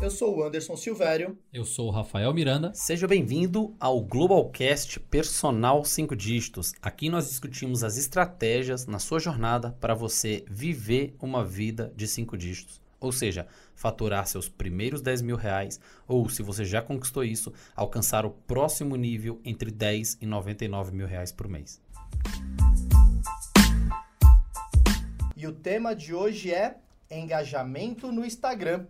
Eu sou o Anderson Silvério. Eu sou o Rafael Miranda. Seja bem-vindo ao Globalcast Personal 5 Dígitos. Aqui nós discutimos as estratégias na sua jornada para você viver uma vida de 5 dígitos. Ou seja, faturar seus primeiros 10 mil reais, ou se você já conquistou isso, alcançar o próximo nível entre 10 e 99 mil reais por mês. E o tema de hoje é engajamento no Instagram.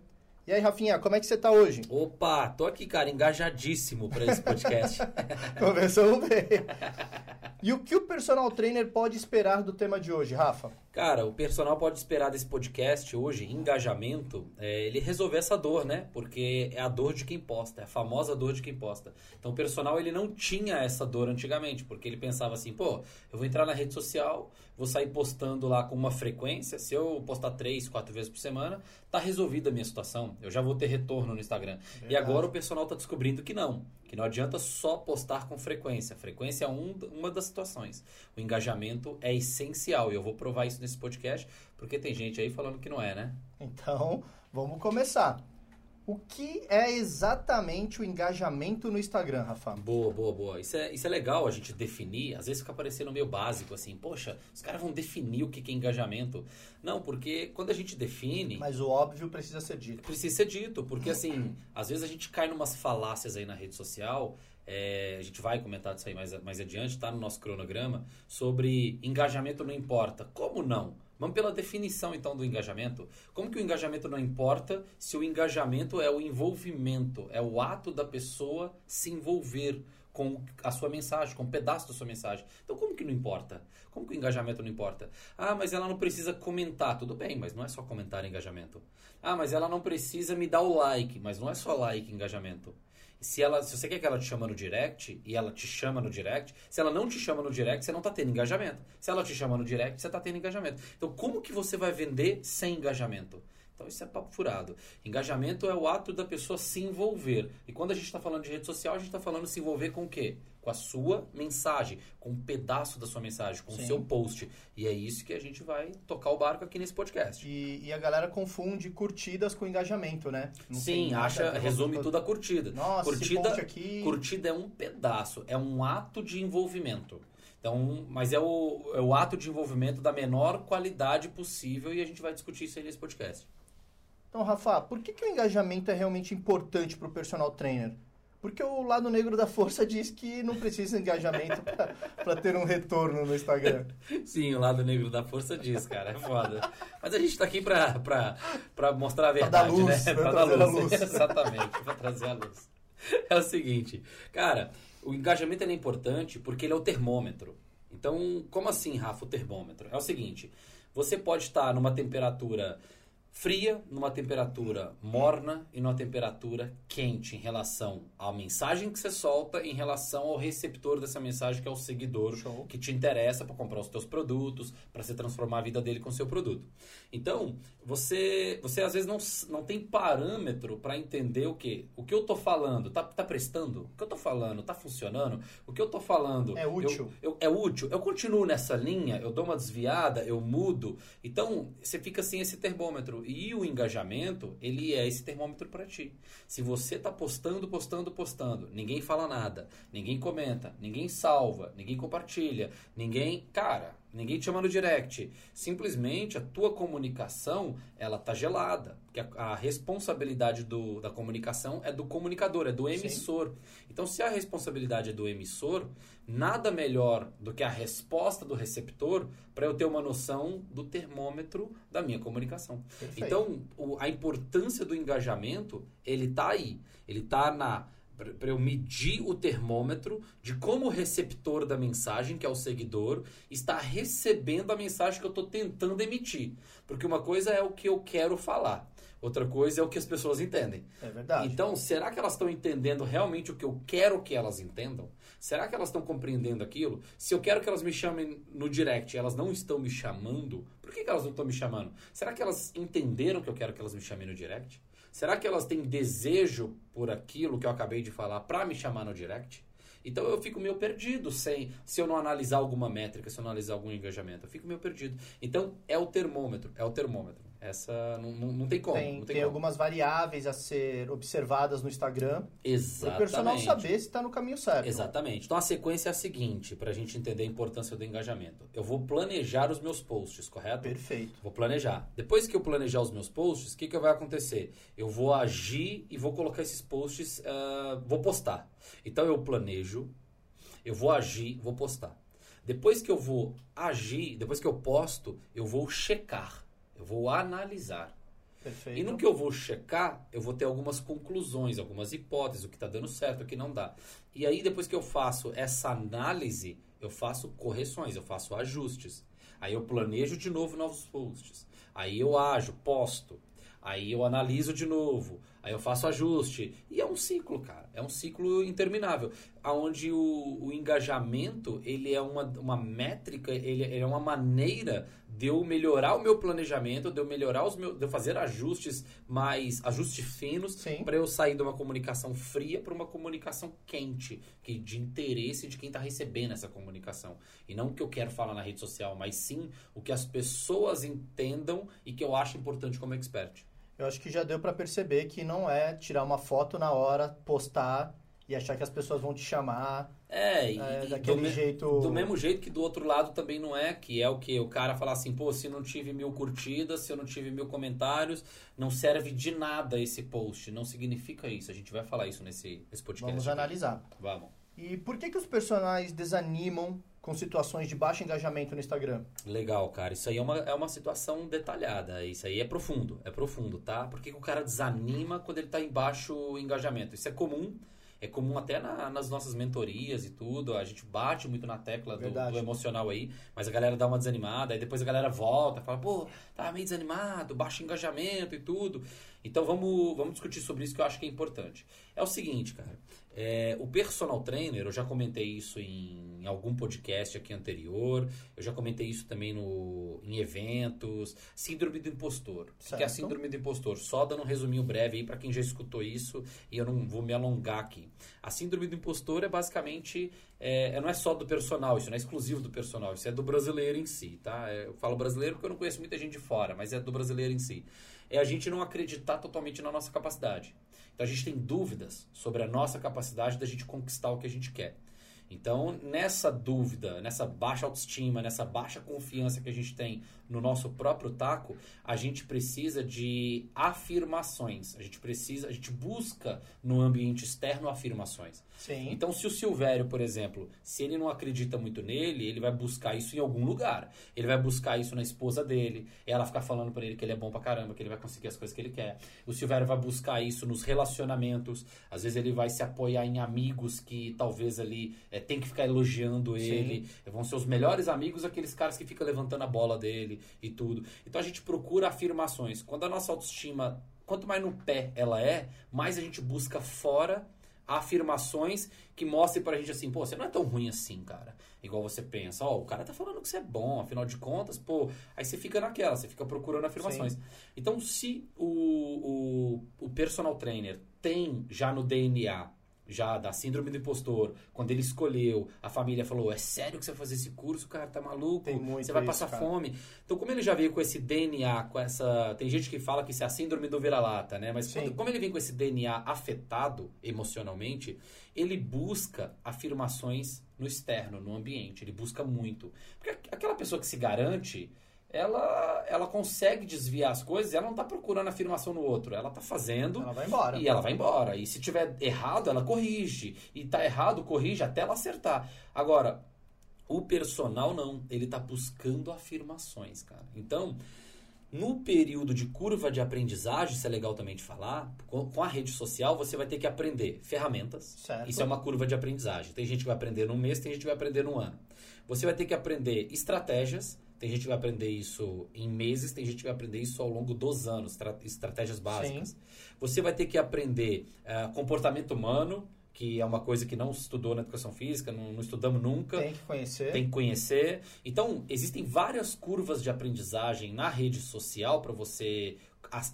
E aí, Rafinha, como é que você tá hoje? Opa, tô aqui, cara, engajadíssimo para esse podcast. Começamos bem. E o que o personal trainer pode esperar do tema de hoje, Rafa? Cara, o personal pode esperar desse podcast hoje, engajamento, é, ele resolver essa dor, né? Porque é a dor de quem posta, é a famosa dor de quem posta. Então o personal ele não tinha essa dor antigamente, porque ele pensava assim, pô, eu vou entrar na rede social, vou sair postando lá com uma frequência, se eu postar três, quatro vezes por semana, tá resolvida a minha situação, eu já vou ter retorno no Instagram. Verdade. E agora o personal tá descobrindo que não, que não adianta só postar com frequência. Frequência é um, uma das situações. O engajamento é essencial e eu vou provar isso nesse podcast, porque tem gente aí falando que não é, né? Então, vamos começar. O que é exatamente o engajamento no Instagram, Rafa? Boa, boa, boa. Isso é, isso é legal a gente definir. Às vezes fica parecendo meio básico, assim. Poxa, os caras vão definir o que é engajamento. Não, porque quando a gente define... Mas o óbvio precisa ser dito. Precisa ser dito, porque assim, às vezes a gente cai numas falácias aí na rede social... É, a gente vai comentar disso aí mais, mais adiante, tá no nosso cronograma, sobre engajamento não importa. Como não? Vamos pela definição então do engajamento. Como que o engajamento não importa se o engajamento é o envolvimento, é o ato da pessoa se envolver com a sua mensagem, com um pedaço da sua mensagem. Então como que não importa? Como que o engajamento não importa? Ah, mas ela não precisa comentar. Tudo bem, mas não é só comentar engajamento. Ah, mas ela não precisa me dar o like, mas não é só like engajamento se ela, se você quer que ela te chama no direct e ela te chama no direct, se ela não te chama no direct, você não está tendo engajamento. Se ela te chama no direct, você está tendo engajamento. Então, como que você vai vender sem engajamento? Então, isso é papo furado. Engajamento é o ato da pessoa se envolver. E quando a gente está falando de rede social, a gente está falando se envolver com o quê? com a sua mensagem, com um pedaço da sua mensagem, com Sim. o seu post. E é isso que a gente vai tocar o barco aqui nesse podcast. E, e a galera confunde curtidas com engajamento, né? Não Sim, acha, resume tudo a curtida. Nossa, curtida, aqui... curtida é um pedaço, é um ato de envolvimento. Então, mas é o, é o ato de envolvimento da menor qualidade possível e a gente vai discutir isso aí nesse podcast. Então, Rafa, por que, que o engajamento é realmente importante para o personal trainer? Porque o lado negro da força diz que não precisa de engajamento para ter um retorno no Instagram. Sim, o lado negro da força diz, cara. É foda. Mas a gente está aqui para mostrar a verdade, pra dar luz, né? Para dar luz. luz. Exatamente, para trazer a luz. É o seguinte, cara, o engajamento é importante porque ele é o termômetro. Então, como assim, Rafa, o termômetro? É o seguinte, você pode estar numa temperatura fria numa temperatura morna e numa temperatura quente em relação à mensagem que você solta, em relação ao receptor dessa mensagem que é o seguidor Show. que te interessa para comprar os teus produtos, para se transformar a vida dele com o seu produto. Então, você você às vezes não, não tem parâmetro para entender o que o que eu tô falando, tá, tá prestando? O que eu tô falando tá funcionando? O que eu tô falando é útil. Eu, eu, é útil. Eu continuo nessa linha, eu dou uma desviada, eu mudo. Então, você fica sem esse termômetro e o engajamento, ele é esse termômetro para ti. Se você está postando, postando, postando, ninguém fala nada, ninguém comenta, ninguém salva, ninguém compartilha, ninguém. Cara, Ninguém te chama no direct. Simplesmente a tua comunicação, ela tá gelada. Porque a, a responsabilidade do, da comunicação é do comunicador, é do emissor. Sim. Então, se a responsabilidade é do emissor, nada melhor do que a resposta do receptor para eu ter uma noção do termômetro da minha comunicação. Perfeito. Então, o, a importância do engajamento, ele tá aí. Ele tá na para eu medir o termômetro de como o receptor da mensagem, que é o seguidor, está recebendo a mensagem que eu estou tentando emitir. Porque uma coisa é o que eu quero falar, outra coisa é o que as pessoas entendem. É verdade. Então, será que elas estão entendendo realmente o que eu quero que elas entendam? Será que elas estão compreendendo aquilo? Se eu quero que elas me chamem no direct e elas não estão me chamando, por que, que elas não estão me chamando? Será que elas entenderam que eu quero que elas me chamem no direct? Será que elas têm desejo por aquilo que eu acabei de falar para me chamar no direct? Então eu fico meio perdido sem se eu não analisar alguma métrica, se eu não analisar algum engajamento, eu fico meio perdido. Então é o termômetro, é o termômetro. Essa não, não, não tem como. Tem, não tem, como. algumas variáveis a ser observadas no Instagram para o Exatamente. personal saber se está no caminho certo. Exatamente. Então a sequência é a seguinte, para a gente entender a importância do engajamento. Eu vou planejar os meus posts, correto? Perfeito. Vou planejar. Depois que eu planejar os meus posts, o que, que vai acontecer? Eu vou agir e vou colocar esses posts, ah, vou postar. Então eu planejo, eu vou agir, vou postar. Depois que eu vou agir, depois que eu posto, eu vou checar, eu vou analisar. Perfeito. E no que eu vou checar, eu vou ter algumas conclusões, algumas hipóteses, o que está dando certo, o que não dá. E aí, depois que eu faço essa análise, eu faço correções, eu faço ajustes. Aí eu planejo de novo novos posts. Aí eu ajo, posto. Aí eu analiso de novo. Aí eu faço ajuste. E é um ciclo, cara. É um ciclo interminável. Onde o, o engajamento, ele é uma, uma métrica, ele, ele é uma maneira de eu melhorar o meu planejamento, de eu melhorar os meus. de eu fazer ajustes mais. ajustes finos para eu sair de uma comunicação fria para uma comunicação quente, que de interesse de quem está recebendo essa comunicação. E não o que eu quero falar na rede social, mas sim o que as pessoas entendam e que eu acho importante como expert. Eu acho que já deu para perceber que não é tirar uma foto na hora, postar e achar que as pessoas vão te chamar. É, e, É, daquele do, jeito- do mesmo jeito que do outro lado também não é, que é o que o cara falar assim, pô, se não tive mil curtidas, se eu não tive mil comentários, não serve de nada esse post. Não significa isso. A gente vai falar isso nesse, nesse podcast. Vamos analisar. Vamos. E por que, que os personagens desanimam com situações de baixo engajamento no Instagram? Legal, cara. Isso aí é uma, é uma situação detalhada. Isso aí é profundo. É profundo, tá? Por que, que o cara desanima quando ele tá em baixo engajamento? Isso é comum. É comum até na- nas nossas mentorias e tudo. A gente bate muito na tecla do, do emocional aí, mas a galera dá uma desanimada, aí depois a galera volta, fala, pô, tá meio desanimado, baixo engajamento e tudo. Então vamos, vamos discutir sobre isso que eu acho que é importante. É o seguinte, cara. É, o personal trainer, eu já comentei isso em algum podcast aqui anterior, eu já comentei isso também no, em eventos. Síndrome do impostor. Que é a síndrome do impostor? Só dando um resuminho breve aí para quem já escutou isso e eu não vou me alongar aqui. A síndrome do impostor é basicamente. É, não é só do personal, isso não é exclusivo do personal, isso é do brasileiro em si, tá? É, Eu falo brasileiro porque eu não conheço muita gente de fora, mas é do brasileiro em si. É a gente não acreditar totalmente na nossa capacidade. Então a gente tem dúvidas sobre a nossa capacidade da gente conquistar o que a gente quer. Então, nessa dúvida, nessa baixa autoestima, nessa baixa confiança que a gente tem no nosso próprio taco, a gente precisa de afirmações. A gente precisa, a gente busca no ambiente externo afirmações. Sim. Então, se o Silvério, por exemplo, se ele não acredita muito nele, ele vai buscar isso em algum lugar. Ele vai buscar isso na esposa dele, ela ficar falando pra ele que ele é bom pra caramba, que ele vai conseguir as coisas que ele quer. O Silvério vai buscar isso nos relacionamentos. Às vezes ele vai se apoiar em amigos que talvez ali é, tem que ficar elogiando Sim. ele. Vão ser os melhores amigos aqueles caras que ficam levantando a bola dele e tudo. Então a gente procura afirmações. Quando a nossa autoestima, quanto mais no pé ela é, mais a gente busca fora afirmações que mostrem pra gente assim, pô, você não é tão ruim assim, cara. Igual você pensa, ó, o cara tá falando que você é bom, afinal de contas, pô, aí você fica naquela, você fica procurando afirmações. Então, se o, o, o personal trainer tem já no DNA, já da síndrome do impostor, quando ele escolheu, a família falou, é sério que você vai fazer esse curso, cara, tá maluco? Você vai isso, passar cara. fome. Então, como ele já veio com esse DNA, com essa... Tem gente que fala que isso é a síndrome do vira-lata, né? Mas quando- como ele vem com esse DNA afetado emocionalmente, ele busca afirmações no externo, no ambiente. Ele busca muito. Porque aqu- aquela pessoa que se garante, ela, ela consegue desviar as coisas e ela não tá procurando afirmação no outro. Ela tá fazendo Ela vai embora. e ela vai embora. E se tiver errado, ela corrige. E tá errado, corrige até ela acertar. Agora, o personal não. Ele tá buscando afirmações, cara. Então, no período de curva de aprendizagem, isso é legal também de falar, com com a rede social você vai ter que aprender ferramentas. Certo. Isso é uma curva de aprendizagem. Tem gente que vai aprender num mês, tem gente que vai aprender num ano. Você vai ter que aprender estratégias. Tem gente que vai aprender isso em meses, tem gente que vai aprender isso ao longo dos anos, tra- estratégias básicas. Você vai ter que aprender ah, comportamento humano, que é uma coisa que não estudou na educação física, não, não estudamos nunca Tem que conhecer. tem que conhecer. Então, existem várias curvas de aprendizagem na rede social para você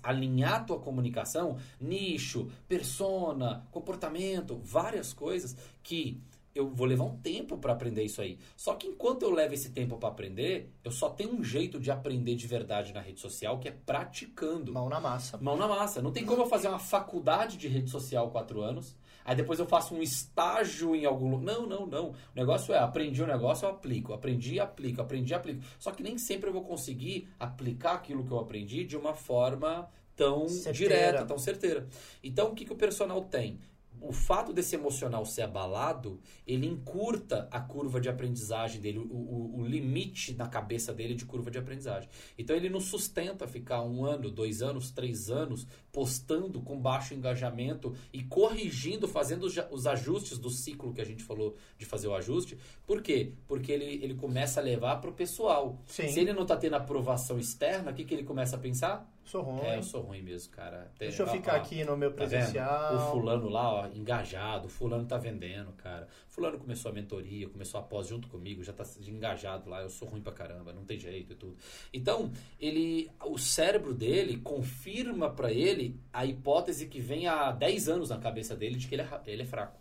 alinhar a tua comunicação, nicho, persona, comportamento, várias coisas que eu vou levar um tempo para aprender isso aí. Só que enquanto eu levo esse tempo para aprender, eu só tenho um jeito de aprender de verdade na rede social, que é praticando. Mão na massa. Mão na massa. Não tem como eu fazer uma faculdade de rede social quatro anos, aí depois eu faço um estágio em algum lugar. Não, não, não. O negócio é, aprendi o um negócio, eu aplico. Aprendi e aplico. Aprendi e aplico. Só que nem sempre eu vou conseguir aplicar aquilo que eu aprendi de uma forma tão Certeira. direta, tão certeira. Então, o que, que o personal tem? O fato desse emocional ser abalado, ele encurta a curva de aprendizagem dele, o, o, o, limite na cabeça dele de curva de aprendizagem. Então ele não sustenta ficar um ano, dois anos, três anos postando com baixo engajamento e corrigindo, fazendo os ajustes do ciclo que a gente falou de fazer o ajuste. Por quê? Porque ele, ele começa a levar para o pessoal. Sim. Se ele não está tendo aprovação externa, o que, que ele começa a pensar? Sou ruim. É, eu sou ruim mesmo, cara. Tem, Deixa eu ó, ficar ó, aqui no meu Tá presencial. O fulano lá, ó, engajado, o fulano tá vendendo, cara. Fulano começou a mentoria, começou a pós junto comigo, já tá engajado lá, eu sou ruim pra caramba, não tem jeito e tudo. Então, ele o cérebro dele confirma pra ele a hipótese que vem há 10 anos na cabeça dele de que ele é, ele é fraco.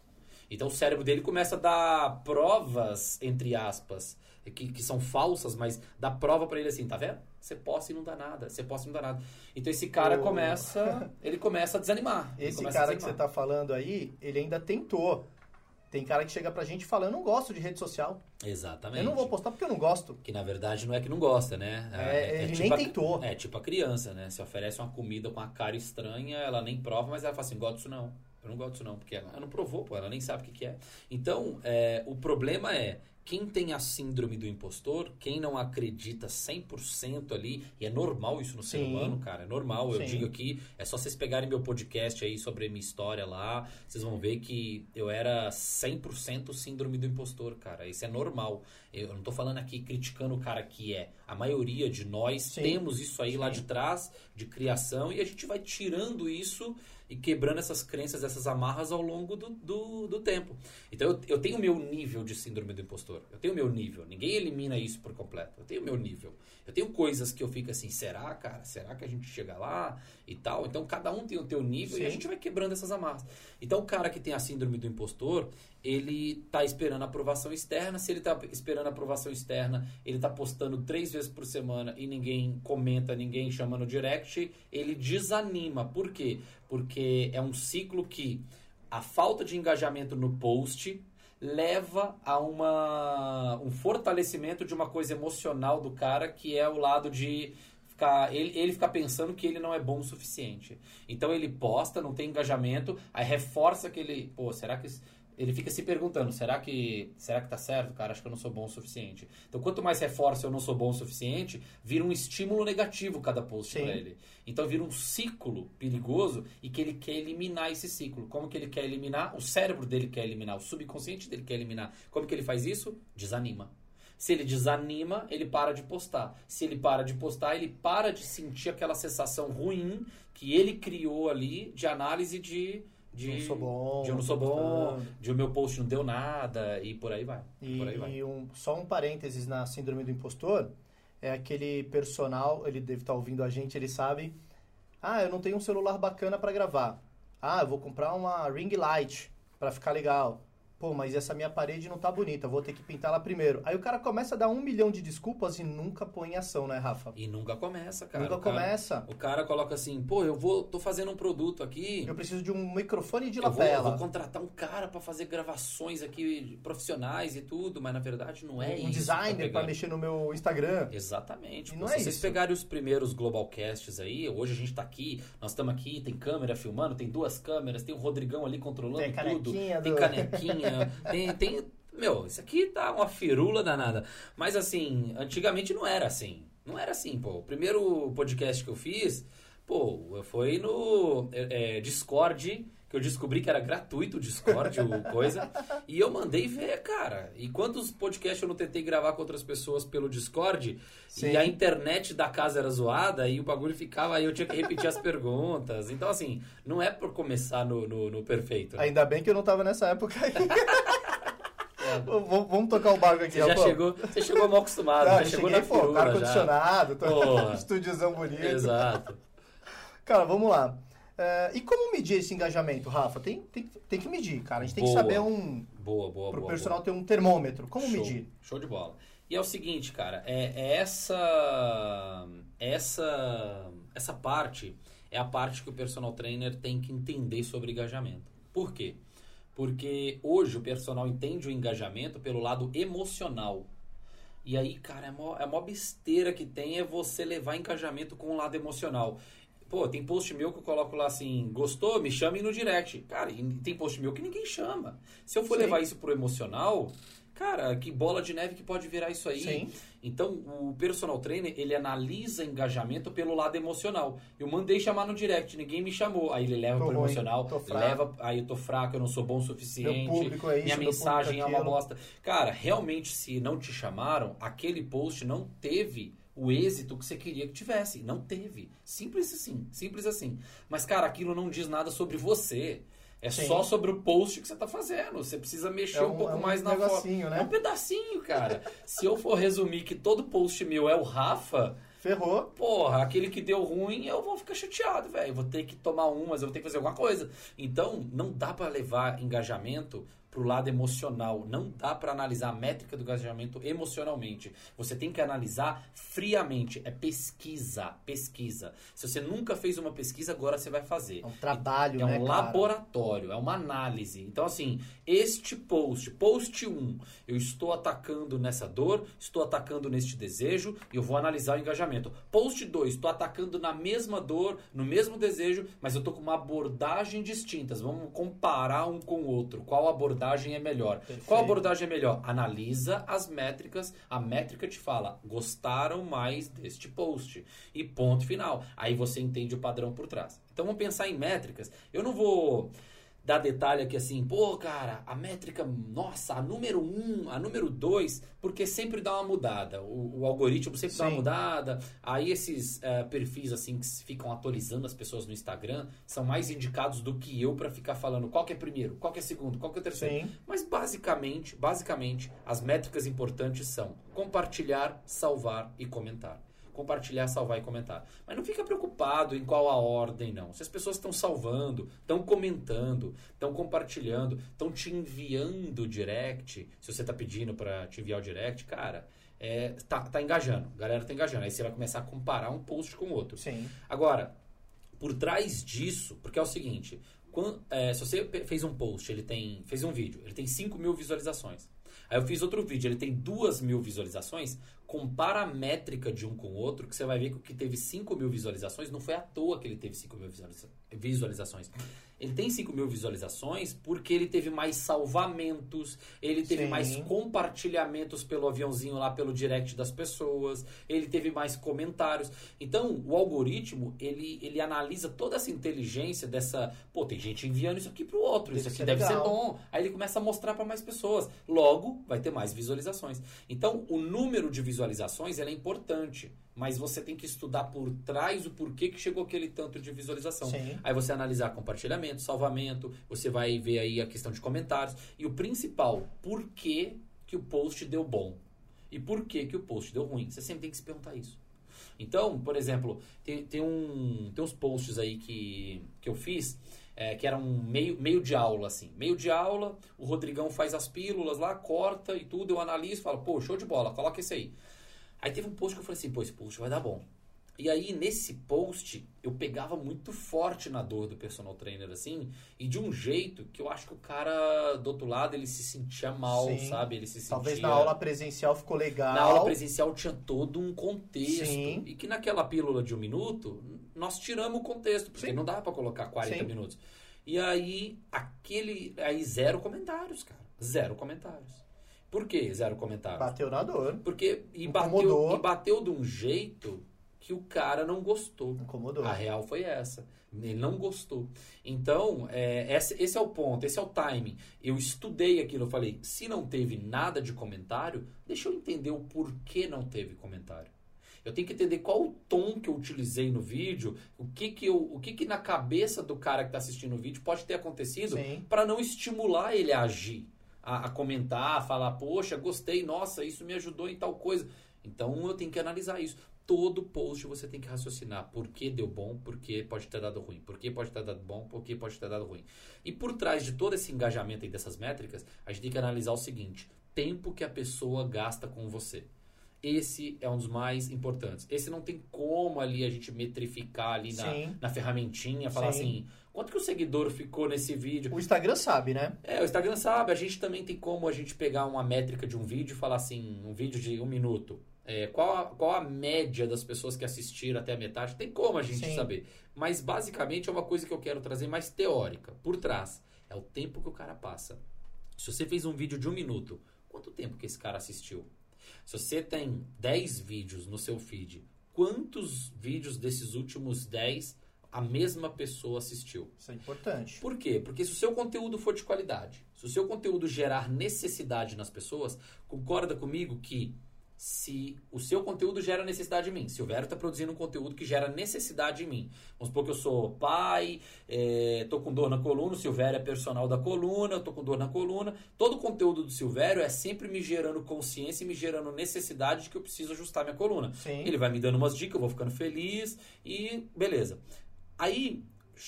Então o cérebro dele começa a dar provas, entre aspas, que, que são falsas, mas dá prova pra ele assim, tá vendo? Você posta e não dá nada, você posta e não dá nada. Então esse cara O- ele ele começa a desanimar. Esse começa cara que você tá falando aí, ele ainda tentou. Tem cara que chega pra gente e fala, eu não gosto de rede social. Exatamente. Eu não vou postar porque eu não gosto. Que na verdade não é que não gosta, né? É, ele nem a- tentou. É tipo a criança, né? Se oferece uma comida com uma cara estranha, ela nem prova, mas ela fala assim: gosto disso não. Eu não gosto disso não, porque ela não provou, pô, ela nem sabe o que, que é. Então, é, o problema é. Quem tem a síndrome do impostor, quem não acredita 100% ali, e é normal isso no ser Sim. humano, cara, é normal. Eu Sim. digo aqui, é só vocês pegarem meu podcast aí sobre a minha história lá, vocês vão ver que eu era 100% síndrome do impostor, cara. Isso é normal. Eu não tô falando aqui criticando o cara que é. A maioria de nós Sim. temos isso aí lá de trás, de criação, e a gente vai tirando isso e quebrando essas crenças, essas amarras ao longo do, do, do tempo. Então eu, eu tenho o meu nível de síndrome do impostor. Eu tenho o meu nível. Ninguém elimina isso por completo. Eu tenho o meu nível. Eu tenho coisas que eu fico assim, será, cara? Será que a gente chega lá e tal? Então cada um tem o teu nível e a Sim. gente vai quebrando essas amarras. Então o cara que tem a síndrome do impostor, ele tá esperando aprovação externa. Se ele tá esperando aprovação externa, ele tá postando três vezes por semana e ninguém comenta, ninguém chama no direct, ele desanima. Por quê? Porque é um ciclo que a falta de engajamento no post leva a uma, um fortalecimento de uma coisa emocional do cara que é o lado de ficar ele, ele ficar pensando que ele não é bom o suficiente. Então ele posta, não tem engajamento, aí reforça que ele, pô, será que ele fica se perguntando, será que será que tá certo, cara? Acho que eu não sou bom o suficiente. Então quanto mais reforça eu não sou bom o suficiente, vira um estímulo negativo cada post pra ele. Então vira um ciclo perigoso e que ele quer eliminar esse ciclo. Como que ele quer eliminar? O cérebro dele quer eliminar, o subconsciente dele quer eliminar. Como que ele faz isso? Desanima. Se ele desanima, ele para de postar. Se ele para de postar, ele para de sentir aquela sensação ruim que ele criou ali de análise de. de Não sou bom, De eu não sou bom, de o meu post não deu nada e por aí vai. E, por aí vai. um- só um parênteses na síndrome do impostor, é aquele personal, ele deve estar ouvindo a gente, ele sabe, ah, eu não tenho um celular bacana para gravar. Ah, eu vou comprar uma ring light para ficar legal. Pô, mas essa minha parede não tá bonita, vou ter que pintar lá primeiro. Aí o cara começa a dar um milhão de desculpas e nunca põe em ação, né, Rafa? E nunca começa, cara. nunca O cara- começa. O cara coloca assim, pô, eu vou, tô fazendo um produto aqui. Eu preciso de um microfone de Eu vou, lapela. vou contratar um cara pra fazer gravações aqui profissionais e tudo, mas na verdade não é isso. um tá designer para pegando. mexer no meu Instagram. Exatamente. Pô. não Se é vocês isso. pegarem os primeiros Globalcasts aí, hoje a gente tá aqui, nós estamos aqui, tem câmera filmando, tem duas câmeras, tem o Rodrigão ali controlando Tem tudo. canequinha Tem do- canequinha, tem, tem. Meu, isso aqui tá uma firula danada. Mas assim, antigamente não era assim. Não era assim, pô. O primeiro podcast que eu fiz, pô, foi no é, é, Discord, que eu descobri que era gratuito o Discord, o coisa. E eu mandei ver, cara. E quantos podcasts eu não tentei gravar com outras pessoas pelo Discord? Sim. E a internet da casa era zoada e o bagulho ficava. Aí eu tinha que repetir as perguntas. Então, assim, não é por começar no, no, no perfeito. né? Ainda bem que eu não tava nessa época aí. Vamos vamos tocar o barco aqui, Você já Rafa. chegou, você chegou mal acostumado, Ah, já chegou cheguei, na pô, firula já. ar-condicionado, tô estúdiozão bonito. Exato. Cara, vamos lá. É, e como medir esse engajamento, Rafa? Tem, tem, tem que medir, cara. A gente tem Boa. que saber um. Boa, boa, Pro boa. personal boa. ter um termômetro. Como Show, medir? Show de bola. E é o seguinte, cara, é, é essa essa essa parte é a parte que o personal trainer tem que entender sobre engajamento. Por quê? Porque hoje o personal entende o engajamento pelo lado emocional. E aí, cara, é mó, é mó besteira que tem é você levar engajamento com o lado emocional. Pô, tem post meu que eu coloco lá assim, gostou? Me chame no direct. Cara, e tem post meu que ninguém chama. Se eu for Sim. levar isso pro emocional, cara, que bola de neve que pode virar isso aí. Sim. Então, o personal trainer, ele analisa engajamento pelo lado emocional. Eu mandei chamar no direct, ninguém me chamou. Aí ele leva Tô pro ruim, emocional, leva, aí eu tô fraco, eu não sou bom o suficiente. público é isso, minha mensagem público é uma bosta. Cara, realmente, se não te chamaram, aquele post não teve o êxito que você queria que tivesse. Não teve. Simples assim, simples assim. Mas, cara, aquilo não diz nada sobre você. É Sim. só sobre o post que você tá fazendo. Você precisa mexer É um, um- pouco é um mais na foto. né? É um pedacinho, cara. Se eu for resumir que todo post meu é o Rafa, Ferrou. porra, aquele que deu ruim, eu vou ficar chateado, velho. Vou ter que tomar umas, eu vou ter que fazer alguma coisa. Então, não dá pra levar engajamento pro lado emocional. Não dá pra analisar a métrica do engajamento emocionalmente. Você tem que analisar friamente. É pesquisa, pesquisa. Se você nunca fez uma pesquisa, agora você vai fazer. É um trabalho, É um né, cara? laboratório, é uma análise. Então, assim, este post, post 1, eu estou atacando nessa dor, estou atacando neste desejo e eu vou analisar o engajamento. Post 2, estou atacando na mesma dor, no mesmo desejo, mas eu estou com uma abordagem distintas. Vamos comparar um com o outro. Qual abordagem é melhor? Perfeito. Qual abordagem é melhor? Analisa as métricas, a métrica te fala, gostaram mais deste post. E ponto final. Aí você entende o padrão por trás. Então vamos pensar em métricas. Eu não vou dar detalhe aqui assim, pô, cara, a métrica, nossa, a número um, a número dois, porque sempre dá uma mudada. O, o algoritmo sempre dá uma Sim. mudada. Aí esses eh, perfis assim que ficam atualizando as pessoas no Instagram são mais indicados do que eu para ficar falando qual que é primeiro, qual que é segundo, qual que é terceiro. Sim. Mas basicamente, basicamente, as métricas importantes são compartilhar, salvar e comentar. Compartilhar, salvar e comentar. Mas não fica preocupado em qual a ordem, não. Se as pessoas estão salvando, estão comentando, estão compartilhando, estão te enviando direct, se você está pedindo para te enviar o direct, cara, é, tá, tá engajando. A galera tá engajando. Aí você vai começar a comparar um post com o outro. Sim. Agora, por trás disso, porque é o seguinte, quan- é, se você fez um post, ele tem. fez um vídeo, ele tem 5 mil visualizações. Aí eu fiz outro vídeo, ele tem 2 mil visualizações. Compara a métrica de um com o outro, que você vai ver que o que teve 5 mil visualizações não foi à toa que ele teve 5 mil visualiza- visualizações. Ele tem 5 mil visualizações porque ele teve mais salvamentos, ele teve Sim. mais compartilhamentos pelo aviãozinho lá, pelo direct das pessoas, ele teve mais comentários. Então, o algoritmo, ele, ele analisa toda essa inteligência dessa... Pô, tem gente enviando isso aqui pro outro, Deve isso aqui ser deve ser legal. bom. Aí ele começa a mostrar para mais pessoas. Logo, vai ter mais visualizações. Então, o número de visualizações, ele é importante. Mas você tem que estudar por trás o porquê que chegou aquele tanto de visualização. Sim. Aí você analisar compartilhamento, salvamento, você vai ver aí a questão de comentários. E o principal, por que, que o post deu bom? E por que, que o post deu ruim? Você sempre tem que se perguntar isso. Então, por exemplo, tem, tem, um, tem uns posts aí que, que eu fiz é, que era um meio, meio de aula, assim. Meio de aula, o Rodrigão faz as pílulas lá, corta e tudo, eu analiso, falo, pô, show de bola, coloca esse aí. Aí teve um post que eu falei assim, pô, esse post vai dar bom. E aí, nesse post, eu pegava muito forte na dor do personal trainer, assim, e de um jeito que eu acho que o cara do outro lado, ele se sentia mal, Sim. sabe? Ele se sentia... Talvez na aula presencial ficou legal. Na aula presencial tinha todo um contexto. Sim. E que naquela pílula de um minuto, nós tiramos o contexto, porque Sim. não dá pra colocar 40 Sim. minutos. E aí, aquele. Aí, zero comentários, cara. Zero comentários. Por que zero comentários? Bateu na dor. Porque. E bateu, e bateu de um jeito que o cara não gostou. Incomodou. A real foi essa. Ele não gostou. Então, é, esse, esse é o ponto, esse é o timing. Eu estudei aquilo, eu falei, se não teve nada de comentário, deixa eu entender o porquê não teve comentário. Eu tenho que entender qual o tom que eu utilizei no vídeo, o que que, eu, o que, que na cabeça do cara que está assistindo o vídeo pode ter acontecido para não estimular ele a agir, a, a comentar, a falar, poxa, gostei, nossa, isso me ajudou em tal coisa. Então eu tenho que analisar isso. Todo post você tem que raciocinar por que deu bom, por que pode ter dado ruim, por que pode ter dado bom, por que pode ter dado ruim. E por trás de todo esse engajamento aí dessas métricas, a gente tem que analisar o seguinte: tempo que a pessoa gasta com você. Esse é um dos mais importantes. Esse não tem como ali a gente metrificar ali na, na ferramentinha, falar Sim. assim, quanto que o seguidor ficou nesse vídeo. O Instagram sabe, né? É, o Instagram sabe. A gente também tem como a gente pegar uma métrica de um vídeo e falar assim, um vídeo de um minuto. É, qual, a, qual a média das pessoas que assistiram até a metade? Tem como a gente Sim. saber. Mas basicamente é uma coisa que eu quero trazer mais teórica, por trás. É o tempo que o cara passa. Se você fez um vídeo de um minuto, quanto tempo que esse cara assistiu? Se você tem 10 vídeos no seu feed, quantos vídeos desses últimos 10 a mesma pessoa assistiu? Isso é importante. Por quê? Porque se o seu conteúdo for de qualidade, se o seu conteúdo gerar necessidade nas pessoas, concorda comigo que se o seu conteúdo gera necessidade em mim. Se o Vero está produzindo um conteúdo que gera necessidade em mim. Vamos supor que eu sou pai, estou é, com dor na coluna, o Silvério é personal da coluna, eu estou com dor na coluna. Todo o conteúdo do Silvério é sempre me gerando consciência e me gerando necessidade de que eu preciso ajustar minha coluna. Sim. Ele vai me dando umas dicas, eu vou ficando feliz e beleza. Aí,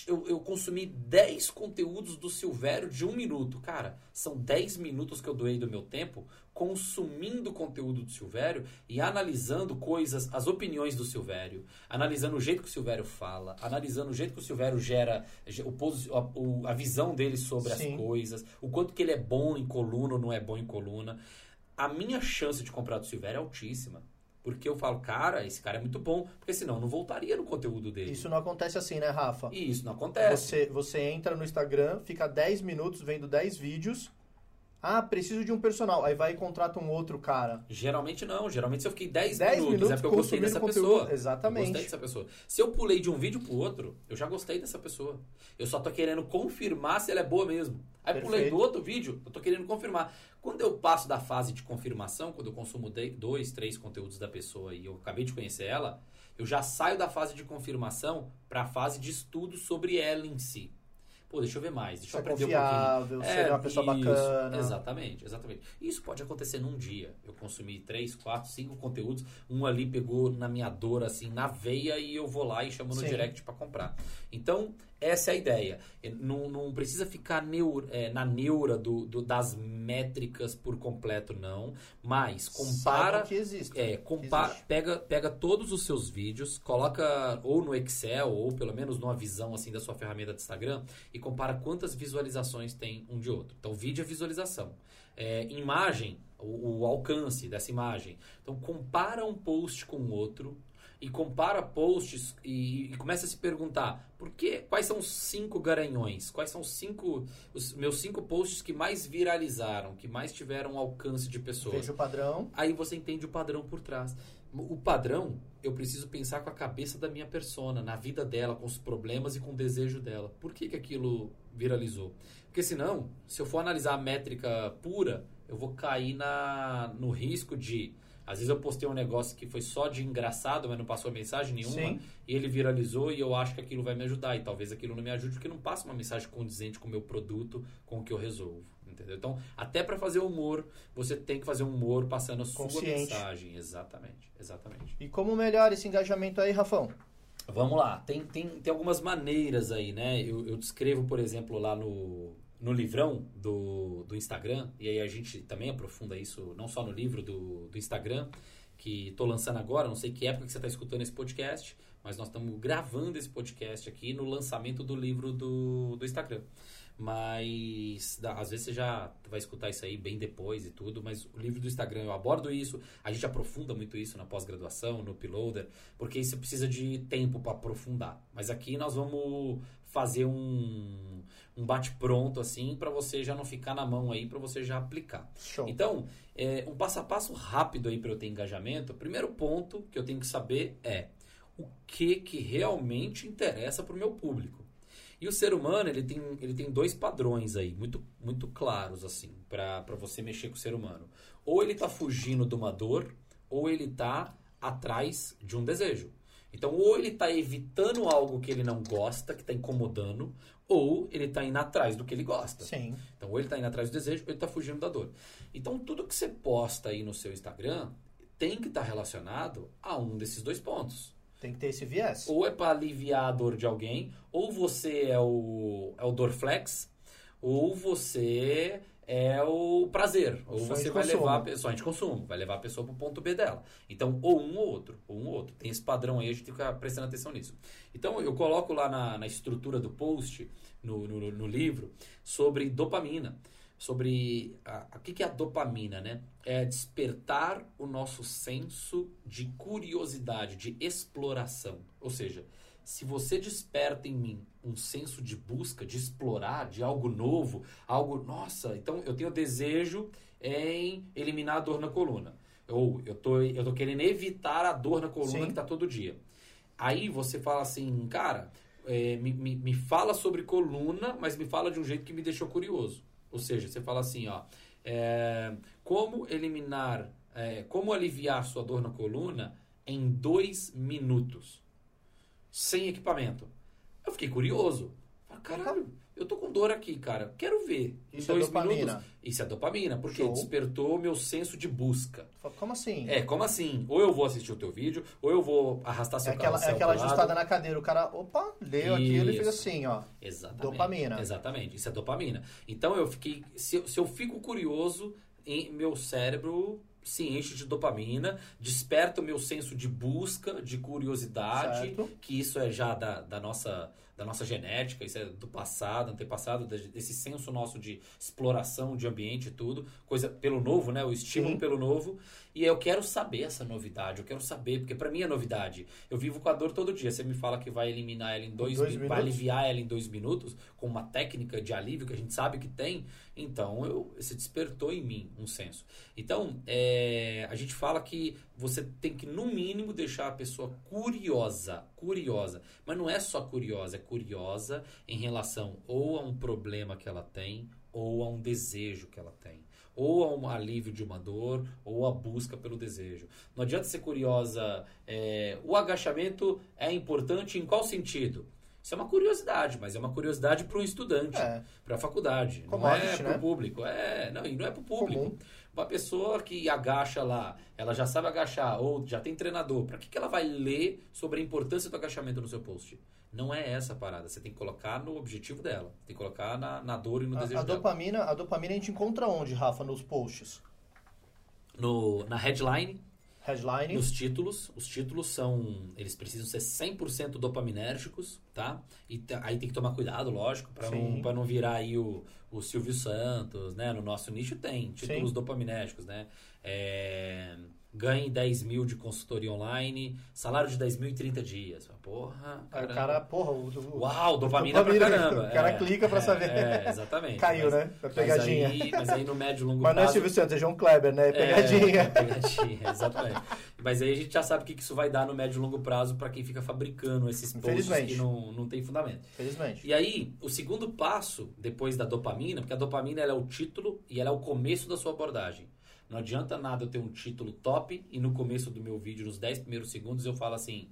eu, eu, consumi 10 conteúdos do Silvério de um minuto. Cara, são 10 minutos que eu doei do meu tempo consumindo conteúdo do Silvério e analisando coisas, as opiniões do Silvério, analisando o jeito que o Silvério fala, analisando o jeito que o Silvério gera o, a, a visão dele sobre Sim. as coisas, o quanto que ele é bom em coluna ou não é bom em coluna. A minha chance de comprar do Silvério é altíssima. Porque eu falo, cara, esse cara é muito bom. Porque senão eu não voltaria no conteúdo dele. Isso não acontece assim, né, Rafa? Isso não acontece. Você, você entra no Instagram, fica 10 minutos vendo 10 vídeos ah, preciso de um personal. Aí vai e contrata um outro cara. Geralmente não. Geralmente se eu fiquei 10, 10 minutos, minutos é porque eu gostei dessa conteúdo. pessoa. Exatamente. Eu gostei dessa pessoa. Se eu pulei de um vídeo pro outro, eu já gostei dessa pessoa. Eu só tô querendo confirmar se ela é boa mesmo. Aí Perfeito. pulei do outro vídeo, eu tô querendo confirmar. Quando eu passo da fase de confirmação, quando eu consumo dois, três conteúdos da pessoa e eu acabei de conhecer ela, eu já saio da fase de confirmação para a fase de estudo sobre ela em si pô, deixa eu ver mais, deixa eu aprender confiável, um pouquinho. Ser é, uma pessoa isso, bacana. Exatamente, exatamente. Isso pode acontecer num dia. Eu consumi três, quatro, cinco conteúdos, um ali pegou na minha dor, assim, na veia, e eu vou lá e chamo no Sim. direct para comprar. Então, essa é a ideia. Não, não precisa ficar neur, é, na neura do, do, das métricas por completo, não. Mas compara. que existe. É, compara, existe. Pega, pega todos os seus vídeos, coloca ou no Excel, ou pelo menos numa visão assim da sua ferramenta de Instagram, e compara quantas visualizações tem um de outro. Então, vídeo é visualização. É, imagem, o, o alcance dessa imagem. Então, compara um post com o outro e compara posts e, e, começa a se perguntar por que, quais são os cinco garanhões, quais são os cinco os meus cinco posts que mais viralizaram, que mais tiveram alcance de pessoas. Veja o padrão. Aí você entende o padrão por trás. O padrão, eu preciso pensar com a cabeça da minha persona, na vida dela, com os problemas e com o desejo dela. Por que, que aquilo viralizou? Porque senão, se eu for analisar a métrica pura, eu vou cair na, no risco de às vezes eu postei um negócio que foi só de engraçado, mas não passou mensagem nenhuma. Sim. E ele viralizou e eu acho que aquilo vai me ajudar. E talvez aquilo não me ajude porque não passa uma mensagem condizente com o meu produto, com o que eu resolvo. Entendeu? Então, até para fazer humor, você tem que fazer um humor passando a sua Consciente. mensagem. Exatamente, exatamente. E como melhora esse engajamento aí, Rafão? Vamos lá. Tem, tem, tem algumas maneiras aí, né? Eu, eu descrevo, por exemplo, lá no no livrão do, do Instagram, e aí a gente também aprofunda isso, não só no livro do, do Instagram, que estou lançando agora, não sei que época que você está escutando esse podcast, mas nós estamos gravando esse podcast aqui no lançamento do livro do, do Instagram. Mas às vezes você já vai escutar isso aí bem depois e tudo, mas o livro do Instagram eu abordo isso, a gente aprofunda muito isso na pós-graduação, no Uploader, porque isso precisa de tempo para aprofundar. Mas aqui nós vamos fazer um, um bate-pronto assim para você já não ficar na mão aí, para você já aplicar. Show. Então, é, um passo a passo rápido aí para eu ter engajamento. O primeiro ponto que eu tenho que saber é o que que realmente interessa para o meu público. E o ser humano, ele tem, ele tem dois padrões aí, muito, muito claros, assim, para você mexer com o ser humano. Ou ele está fugindo de uma dor, ou ele está atrás de um desejo. Então, ou ele está evitando algo que ele não gosta, que está incomodando, ou ele está indo atrás do que ele gosta. Sim. Então, ou ele está indo atrás do desejo, ou ele está fugindo da dor. Então, tudo que você posta aí no seu Instagram tem que estar relacionado a um desses dois pontos. Tem que ter esse viés. Ou é para aliviar a dor de alguém, ou você é o, é o Dorflex, ou você é o prazer. Ou Sonho você vai consumo. levar a pessoa, de consumo, vai levar a pessoa para o ponto B dela. Então, ou um ou outro, ou um ou outro. Tem esse padrão aí, a gente tem que ficar prestando atenção nisso. Então, eu coloco lá na, na estrutura do post, no, no, no livro, sobre dopamina. Sobre a, a- o que é a dopamina, né? É despertar o nosso senso de curiosidade, de exploração. Ou seja, se você desperta em mim um senso de busca, de explorar, de algo novo, algo, nossa, então eu tenho desejo em eliminar a dor na coluna. Ou eu tô, eu tô querendo evitar a dor na coluna Sim. que tá todo dia. Aí você fala assim, cara, é, me, me, me fala sobre coluna, mas me fala de um jeito que me deixou curioso. Ou seja, você fala assim, ó, é, como eliminar, é, como aliviar sua dor na coluna em dois minutos, sem equipamento. Eu fiquei curioso. Falei, Caralho, eu tô com dor aqui, cara. Quero ver. Isso é dois dopamina. minutos. Isso é dopamina, porque Show. despertou meu senso de busca. Fala, Como assim? É, como assim? Ou eu vou assistir o teu vídeo, ou eu vou arrastar É seu aquela, é aquela pro lado. ajustada na cadeira. O cara, opa, leu aquilo e fez Isso. assim, ó. Exatamente. Dopamina. Exatamente. Isso é dopamina. Então eu fiquei. Se, eu- se eu fico curioso, em, meu cérebro se enche de dopamina, desperta o meu senso de busca, de curiosidade, Certo. que isso é já da, da nossa. Da nossa genética, isso é do passado, antepassado, de- desse senso nosso de exploração de ambiente e tudo, coisa pelo novo, né? O estímulo Sim. pelo novo. E eu quero saber essa novidade, eu quero saber, porque pra mim é novidade. Eu vivo com a dor todo dia. Você me fala que vai eliminar ela em dois, Dois mi- vai aliviar ela em dois minutos, com uma técnica de alívio que a gente sabe que tem, então eu, se despertou em mim um senso. Então, é, a gente fala que você tem que, no mínimo, deixar a pessoa curiosa, curiosa. Mas não é só curiosa, é curiosa em relação ou a um problema que ela tem, ou a um desejo que ela tem. Ou a um alívio de uma dor, ou a busca pelo desejo. Não adianta ser curiosa. é, o agachamento é importante em qual sentido? Isso é uma curiosidade, mas é uma curiosidade para um estudante, É. para a faculdade. não Commodity, é para o né? público. É, não, e não é para o público. Comum. Uma pessoa que agacha lá, ela já sabe agachar, ou já tem treinador, para que, que ela vai ler sobre a importância do agachamento no seu post? Não é essa a parada. Você tem que colocar no objetivo dela. Tem que colocar na, na dor e no A, desejo a dela. dopamina, a dopamina a gente encontra onde, Rafa? Nos posts? No, na headline, Headline. Nos títulos, os títulos são, eles precisam ser 100% dopaminérgicos, tá? E aí tem que tomar cuidado, lógico, para não, pra não virar aí o, o Silvio Santos, né? No nosso nicho tem títulos Sim. dopaminérgicos, né? É, ganhe 10 mil de consultoria online, salário de 10 mil em 30 dias. Porra, Aí o caramba. cara, porra, o, o- Uau, dopamina, Dopamina, pra caramba. o cara É, clica pra é, saber. É, exatamente. Caiu, Mas- né? Mas pegadinha. aí, mas aí no médio e longo Mas não é prazo... Silvio Santos, é João Kleber, né? Pegadinha. É, pegadinha, exatamente. Mas aí a gente já sabe o que isso vai dar no médio e longo prazo para quem fica fabricando esses posts que não, não tem fundamento. Felizmente. E aí, o segundo passo, depois da dopamina, porque a dopamina ela é o título e ela é o começo da sua abordagem. Não adianta nada eu ter um título top e no começo do meu vídeo, nos 10 primeiros segundos, eu falo assim: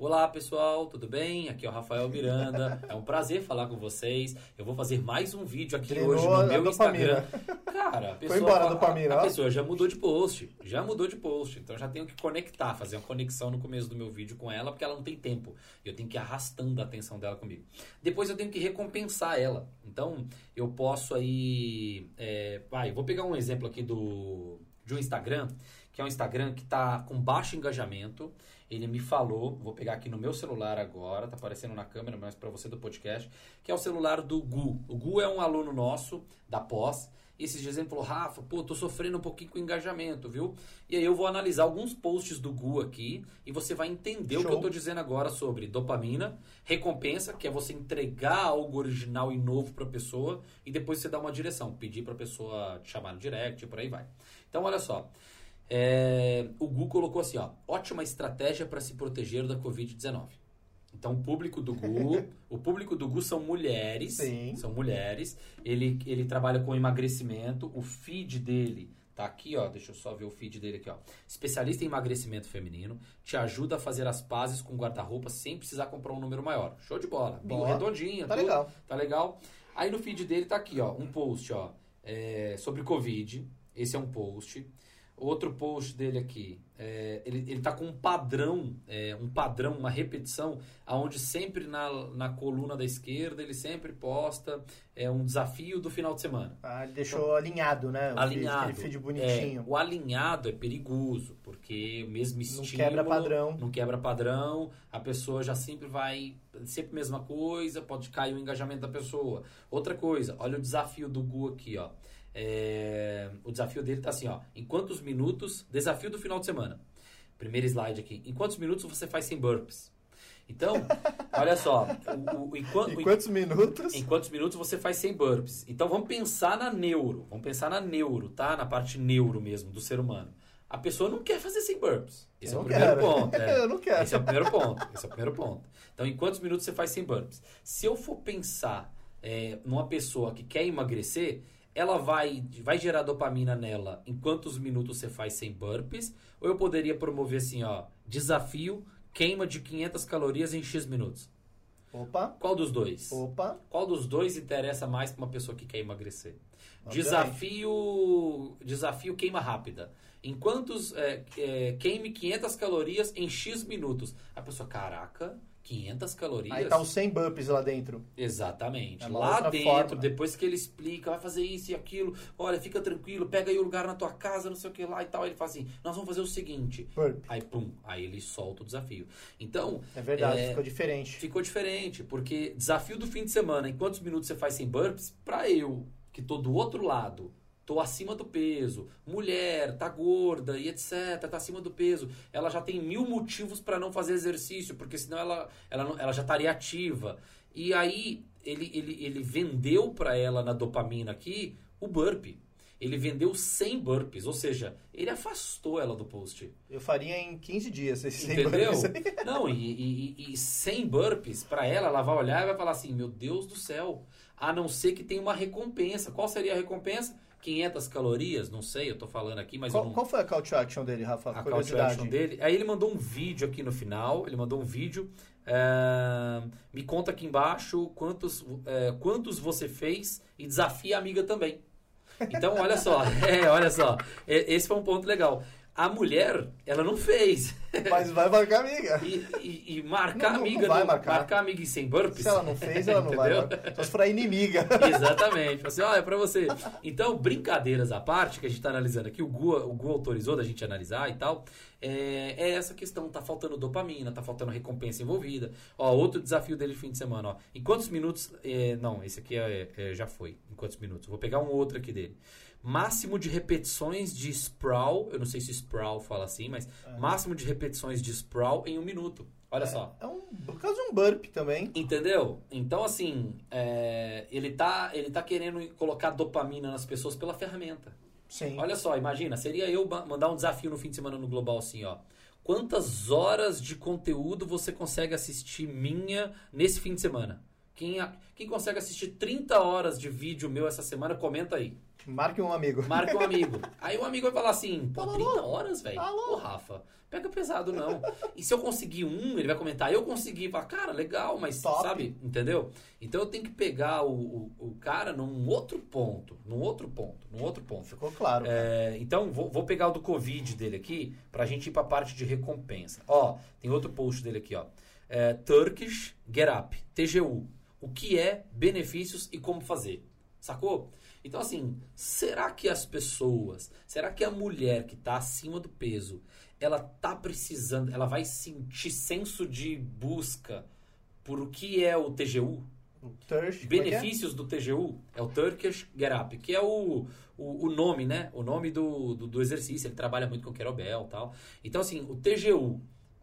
Olá pessoal, tudo bem? Aqui é o Rafael Miranda. É um prazer falar com vocês. Eu vou fazer mais um vídeo aqui Drenou hoje a no meu. Instagram. Cara, a pessoa, embora a dopamina, a, ó. pessoa já mudou de post. Já mudou de post. Então já tenho que conectar, fazer uma conexão no começo do meu vídeo com ela, porque ela não tem tempo. Eu tenho que ir arrastando a atenção dela comigo. Depois eu tenho que recompensar ela. Então eu posso aí. É, vai, vou pegar um exemplo aqui do de um Instagram, que é um Instagram que está com baixo engajamento. Ele me falou, vou pegar aqui no meu celular agora, tá aparecendo na câmera, mas para você do podcast, que é o celular do Gu. O Gu é um aluno nosso da pós. E esses dias ele falou, Rafa, pô, tô sofrendo um pouquinho com engajamento, viu? E aí eu vou analisar alguns posts do Gu aqui e você vai entender o que Show. eu tô dizendo agora sobre dopamina, recompensa, que é você entregar algo original e novo pra pessoa e depois você dá uma direção, pedir pra pessoa te chamar no direct e por aí vai. Então, olha só. É, o Gu colocou assim, ó, ótima estratégia para se proteger da Covid-19. Então, o público do Gu, o público do Gu são mulheres, Sim. são mulheres. Ele, ele trabalha com emagrecimento. O feed dele tá aqui, ó. Deixa eu só ver o feed dele aqui, ó. Especialista em emagrecimento feminino, te ajuda a fazer as pazes com guarda-roupa sem precisar comprar um número maior. Show de bola. Boa. redondinho, Tá tudo. legal. Tá legal? Aí no feed dele tá aqui, ó, um post, ó, é, sobre Covid. Esse é um post. Outro post dele aqui. É, ele, ele tá com um padrão, é, um padrão, uma repetição, aonde sempre na, na coluna da esquerda ele sempre posta é, um desafio do final de semana. Ah, ele deixou então, alinhado, né? O alinhado. Feed, feed bonitinho. É, o alinhado é perigoso, porque o mesmo estímulo... Não quebra padrão. Não quebra padrão, a pessoa já sempre vai... Sempre a mesma coisa, pode cair o engajamento da pessoa. Outra coisa, olha o desafio do Gu aqui, ó. É, o desafio dele tá assim, ó. Em quantos minutos? Desafio do final de semana. Primeiro slide aqui. Em quantos minutos você faz sem burpees? Então, olha só. O, o, em, em, quantos minutos? Em quantos minutos você faz sem burpees? Então vamos pensar na neuro. Vamos pensar na neuro, tá? Na parte neuro mesmo do ser humano. A pessoa não quer fazer sem burpees. Esse eu é o primeiro quero. ponto. É. eu não quero. Esse é o primeiro ponto. Esse é o primeiro ponto. Então, em quantos minutos você faz sem burpees? Se eu for pensar é, numa pessoa que quer emagrecer, ela vai, vai gerar dopamina nela em quantos minutos você faz sem burpees? Ou eu poderia promover assim, ó, desafio, queima de 500 calorias em X minutos? Opa. Qual dos dois? Opa. Qual dos dois interessa mais para uma pessoa que quer emagrecer? Desafio, desafio queima rápida. Em quantos é, é, queime 500 calorias em X minutos? A pessoa, caraca, 500 calorias. Aí tá os 100 burpees lá dentro. Exatamente. É lá dentro, forma. depois que ele explica, vai fazer isso e aquilo, olha, fica tranquilo, pega aí o lugar na tua casa, não sei o que lá e tal. Aí ele fala assim, nós vamos fazer o seguinte. Burp. Aí, pum, aí ele solta o desafio. Então... É verdade, é, ficou diferente. Ficou diferente, porque desafio do fim de semana, em quantos minutos você faz sem burpees, pra eu, que tô do outro lado, tô acima do peso, mulher, tá gorda e etc, tá acima do peso, ela já tem mil motivos para não fazer exercício, porque senão ela, ela, ela já estaria ativa. E aí ele, ele, ele vendeu para ela na dopamina aqui o burpee. Ele vendeu 100 burpees, ou seja, ele afastou ela do post. Eu faria em 15 dias esses 100 Entendeu? burpees. Não, e, e, e 100 burpees, para ela, ela vai olhar e vai falar assim: Meu Deus do céu, a não ser que tenha uma recompensa. Qual seria a recompensa? 500 calorias, não sei, eu tô falando aqui, mas qual, não... qual foi a call to action dele, Rafa? A call to action dele. Aí ele mandou um vídeo aqui no final, ele mandou um vídeo. É, me conta aqui embaixo quantos, é, quantos você fez e desafia a amiga também. Então, olha só, é, olha só, esse foi um ponto legal. A mulher, ela não fez. Mas vai marcar amiga. E, e, e marcar não, amiga. Não vai marcar. marcar amiga sem burpees. Se ela não fez, ela não vai. Só se for a inimiga. Exatamente. Assim, olha, é pra você. Então, brincadeiras à parte, que a gente tá analisando aqui, o Gu, o Gu autorizou da gente analisar e tal, é, é, essa questão. Tá faltando dopamina, tá faltando recompensa envolvida. Ó, outro desafio dele fim de semana, ó. Em quantos minutos. É, não, esse aqui é, é, já foi. Em quantos minutos? Vou pegar um outro aqui dele máximo de repetições de sprawl, eu não sei se sprawl fala assim, mas é. máximo de repetições de sprawl em um minuto. Olha é, só. É um, por causa de um burp também. Entendeu? Então, assim, é, ele, tá, ele tá querendo colocar dopamina nas pessoas pela ferramenta. Sim. Olha só, imagina, seria eu mandar um desafio no fim de semana no Global assim, ó. Quantas horas de conteúdo você consegue assistir minha nesse fim de semana? Quem, quem consegue assistir 30 horas de vídeo meu essa semana, comenta aí. Marque um amigo. Marque um amigo. Aí o amigo vai falar assim, pô, 30 horas, velho? Ô, Rafa, pega pesado não. E se eu conseguir um, ele vai comentar, eu consegui. Fala, cara, legal, mas Top. sabe, entendeu? Então eu tenho que pegar o, o, o, cara num outro ponto, num outro ponto, num outro ponto. Ficou claro. É, então, vou, vou pegar o do Covid dele aqui, pra gente ir pra parte de recompensa. Ó, tem outro post dele aqui, ó. É, Turkish Get Up, TGU. O que é benefícios e como fazer. Sacou? Então, assim, será que as pessoas, será que a mulher que está acima do peso, ela tá precisando, ela vai sentir senso de busca por o que é o TGU? O Turkish, é é? Benefícios é? do TGU é o Turkish Get Up, que é o, o, o nome, né? O nome do, do, do, exercício. Ele trabalha muito com kettlebell e tal. Então, assim, o TGU,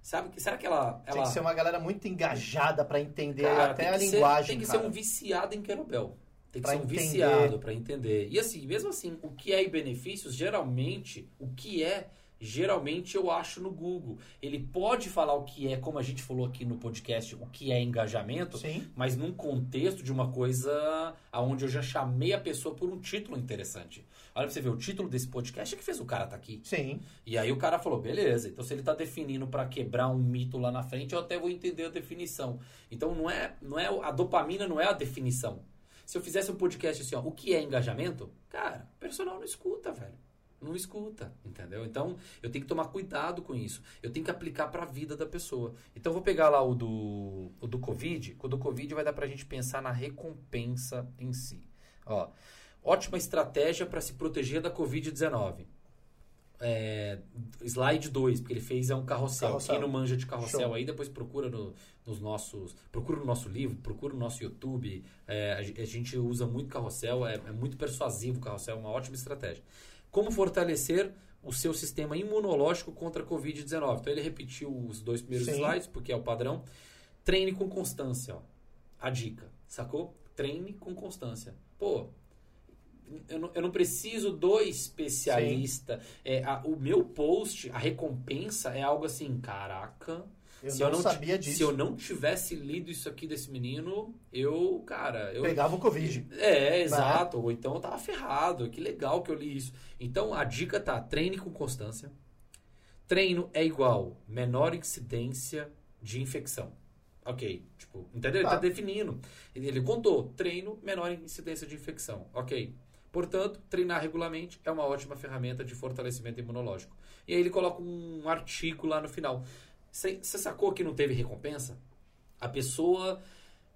sabe? Será que ela, ela... Tem que ser uma galera muito engajada para entender cara, até a linguagem, ser, Tem que cara. ser um viciado em kettlebell. Tem que pra ser um entender. viciado para entender. E assim, mesmo assim, o que é benefícios, geralmente, o que é, geralmente eu acho no Google. Ele pode falar o que é, como a gente falou aqui no podcast, o que é engajamento, Sim. mas num contexto de uma coisa aonde eu já chamei a pessoa por um título interessante. Olha pra você ver, o título desse podcast é que fez o cara tá aqui. Sim. E aí o cara falou, beleza, então se ele tá definindo para quebrar um mito lá na frente, eu até vou entender a definição. Então não é, não é a dopamina não é a definição. Se eu fizesse um podcast assim, ó, o que é engajamento? Cara, o personal não escuta, velho. Não escuta, entendeu? Então, eu tenho que tomar cuidado com isso. Eu tenho que aplicar para a vida da pessoa. Então, vou pegar lá o do, o do Covid. O do Covid vai dar para a gente pensar na recompensa em si. Ó, ótima estratégia para se proteger da Covid-19. É, slide 2, porque ele fez é um carrossel. Carrossel. Quem não manja de carrossel Show. aí, depois procura no- nos nossos. Procura no nosso livro, procura no nosso YouTube. É, a, a gente usa muito carrossel, é, é muito persuasivo o carrossel, é uma ótima estratégia. Como fortalecer o seu sistema imunológico contra a Covid-19? Então ele repetiu os dois primeiros Sim. slides, porque é o padrão. Treine com constância, ó. A dica, sacou? Treine com constância. Pô, eu não, eu não preciso do especialista. É, a- o meu post, a recompensa é algo assim, caraca. Eu se não, eu não sabia disso. Se eu não tivesse lido isso aqui desse menino, eu, cara, eu. Pegava o Covid. É, exato. Ou então eu tava ferrado. Que legal que eu li isso. Então a dica tá: treine com constância. Treino é igual menor incidência de infecção. Ok. Tipo, entendeu? Ele Tá. tá definindo. Ele ele contou: treino, menor incidência de infecção. Ok. Portanto, treinar regularmente é uma ótima ferramenta de fortalecimento imunológico. E aí ele coloca um artigo lá no final. Você sacou que não teve recompensa? A pessoa,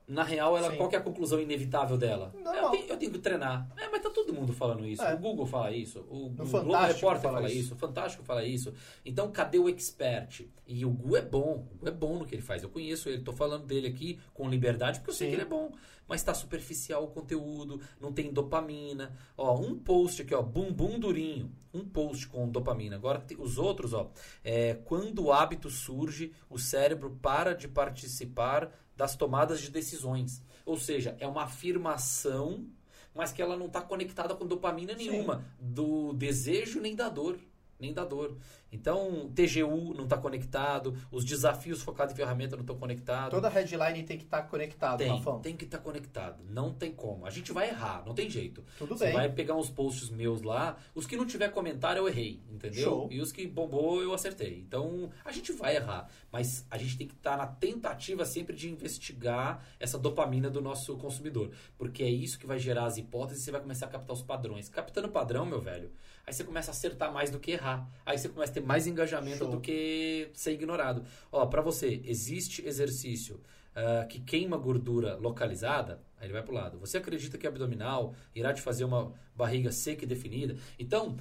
na real, ela, Sim. qual que é a conclusão inevitável dela? Eu tenho, eu tenho que treinar. É, mas tá todo mundo falando isso. É. O Google fala isso. O, o Globo Repórter fala isso. isso. O Fantástico fala isso. Então, cadê o expert? E o Gu é bom. O Gu é bom no que ele faz. Eu conheço ele. Tô falando dele aqui com liberdade porque eu sei Sim. que ele é bom. Mas tá superficial o conteúdo. Não tem dopamina. Ó, um post aqui, ó. Bumbum durinho. Um post com dopamina. Agora, os outros, ó. É, quando o hábito surge, o cérebro para de participar das tomadas de decisões. Ou seja, é uma afirmação, mas que ela não está conectada com dopamina Sim. nenhuma, do desejo nem da dor. Nem da dor. Então, TGU não está conectado, os desafios focados em ferramenta não estão conectados. Toda headline tem que estar conectado, tem, Rafão. tem que estar conectado. Não tem como. A gente vai errar, não tem jeito. Tudo Você bem. vai pegar uns posts meus lá, os que não tiver comentário eu errei, entendeu? Show. E os que bombou eu acertei. Então, a gente vai errar, mas a gente tem que estar na tentativa sempre de investigar essa dopamina do nosso consumidor, porque é isso que vai gerar as hipóteses e você vai começar a captar os padrões. Captando padrão, meu velho, aí você começa a acertar mais do que errar. Aí você começa a ter mais engajamento Show. do que ser ignorado. Ó, para você, existe exercício ah, que queima gordura localizada, aí ele vai pro lado. Você acredita que abdominal irá te fazer uma barriga seca e definida? Então,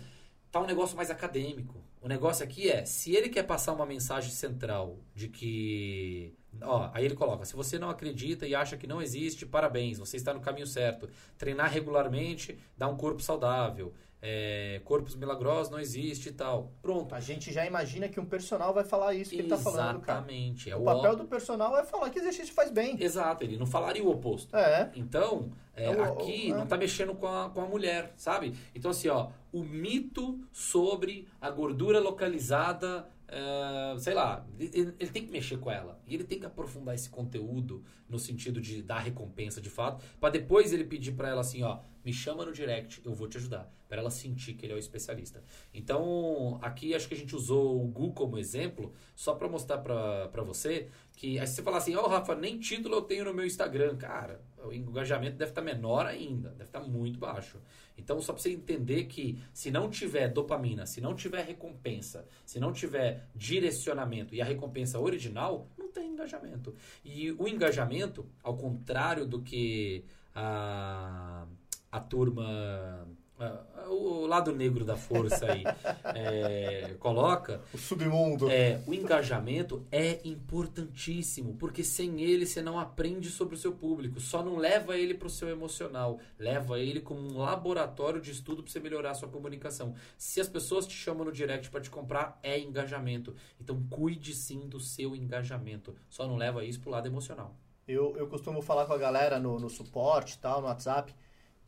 tá um negócio mais acadêmico. O negócio aqui é, se ele quer passar uma mensagem central de que. Ó, aí ele coloca: se você não acredita e acha que não existe, parabéns, você está no caminho certo. Treinar regularmente dá um corpo saudável. É, corpos milagrosos não existe e tal. Pronto. A gente já imagina que um personal vai falar isso que ele tá falando, cara. Exatamente. É O o papel do personal é falar que exercício faz bem. Exato, ele não falaria o oposto. É. Então, é, É o- aqui é. não tá mexendo com a, com a mulher, sabe? Então, assim, ó, o mito sobre a gordura localizada, é, sei lá, ele, tem que mexer com ela. E ele tem que aprofundar esse conteúdo no sentido de dar recompensa de fato, pra depois ele pedir pra ela assim, ó, me chama no direct, eu vou te ajudar. Pra ela sentir que ele é o especialista. Então, aqui acho que a gente usou o Gu como exemplo, só pra mostrar pra, pra você que aí se você falar assim, ó, Rafa, nem título eu tenho no meu Instagram. Cara, o engajamento deve estar menor ainda, deve estar muito baixo. Então, só pra você entender que se não tiver dopamina, se não tiver recompensa, se não tiver direcionamento e a recompensa original, não tem engajamento. E o engajamento, ao contrário do que a, a turma. A- O lado negro da força aí é, coloca, O submundo. é, o engajamento é importantíssimo, porque sem ele você não aprende sobre o seu público, só não leva ele para o seu emocional, leva ele como um laboratório de estudo para você melhorar a sua comunicação. Se as pessoas te chamam no direct para te comprar, é engajamento. Então cuide sim do seu engajamento, só não leva isso para o lado emocional. Eu, eu costumo falar com a galera no, no suporte e tal, no WhatsApp,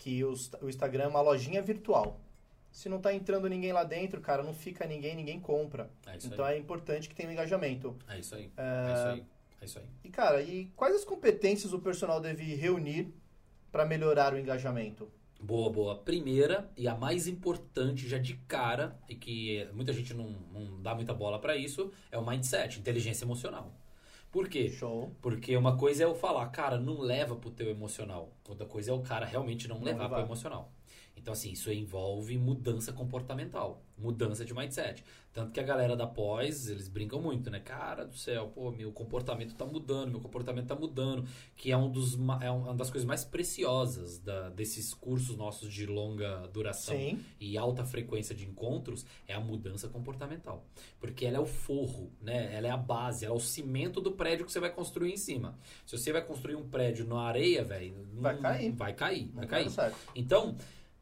que os- o Instagram é uma lojinha virtual. Se não tá entrando ninguém lá dentro, cara, não fica ninguém, ninguém compra. É Então aí. é importante que tenha um engajamento. É isso aí. É isso aí. É isso aí. E, cara, e quais as competências o personal deve reunir para melhorar o engajamento? Boa, boa. Primeira e a mais importante já de cara, e que muita gente não, não dá muita bola pra isso, é o mindset, inteligência emocional. Por quê? Show. Porque uma coisa é eu falar, cara, não leva pro teu emocional. Outra coisa é o cara realmente não, Não levar levar. pro emocional. Então, assim, isso envolve mudança comportamental, mudança de mindset. Tanto que a galera da pós, eles brincam muito, né? Cara do céu, pô, meu comportamento tá mudando, meu comportamento tá mudando, que é, um dos, é uma das coisas mais preciosas da, desses cursos nossos de longa duração Sim. e alta frequência de encontros, é a mudança comportamental. Porque ela é o forro, né? Ela é a base, ela é o cimento do prédio que você vai construir em cima. Se você vai construir um prédio na areia, velho, Vai cair. Vai cair, vai cair. certo. Então,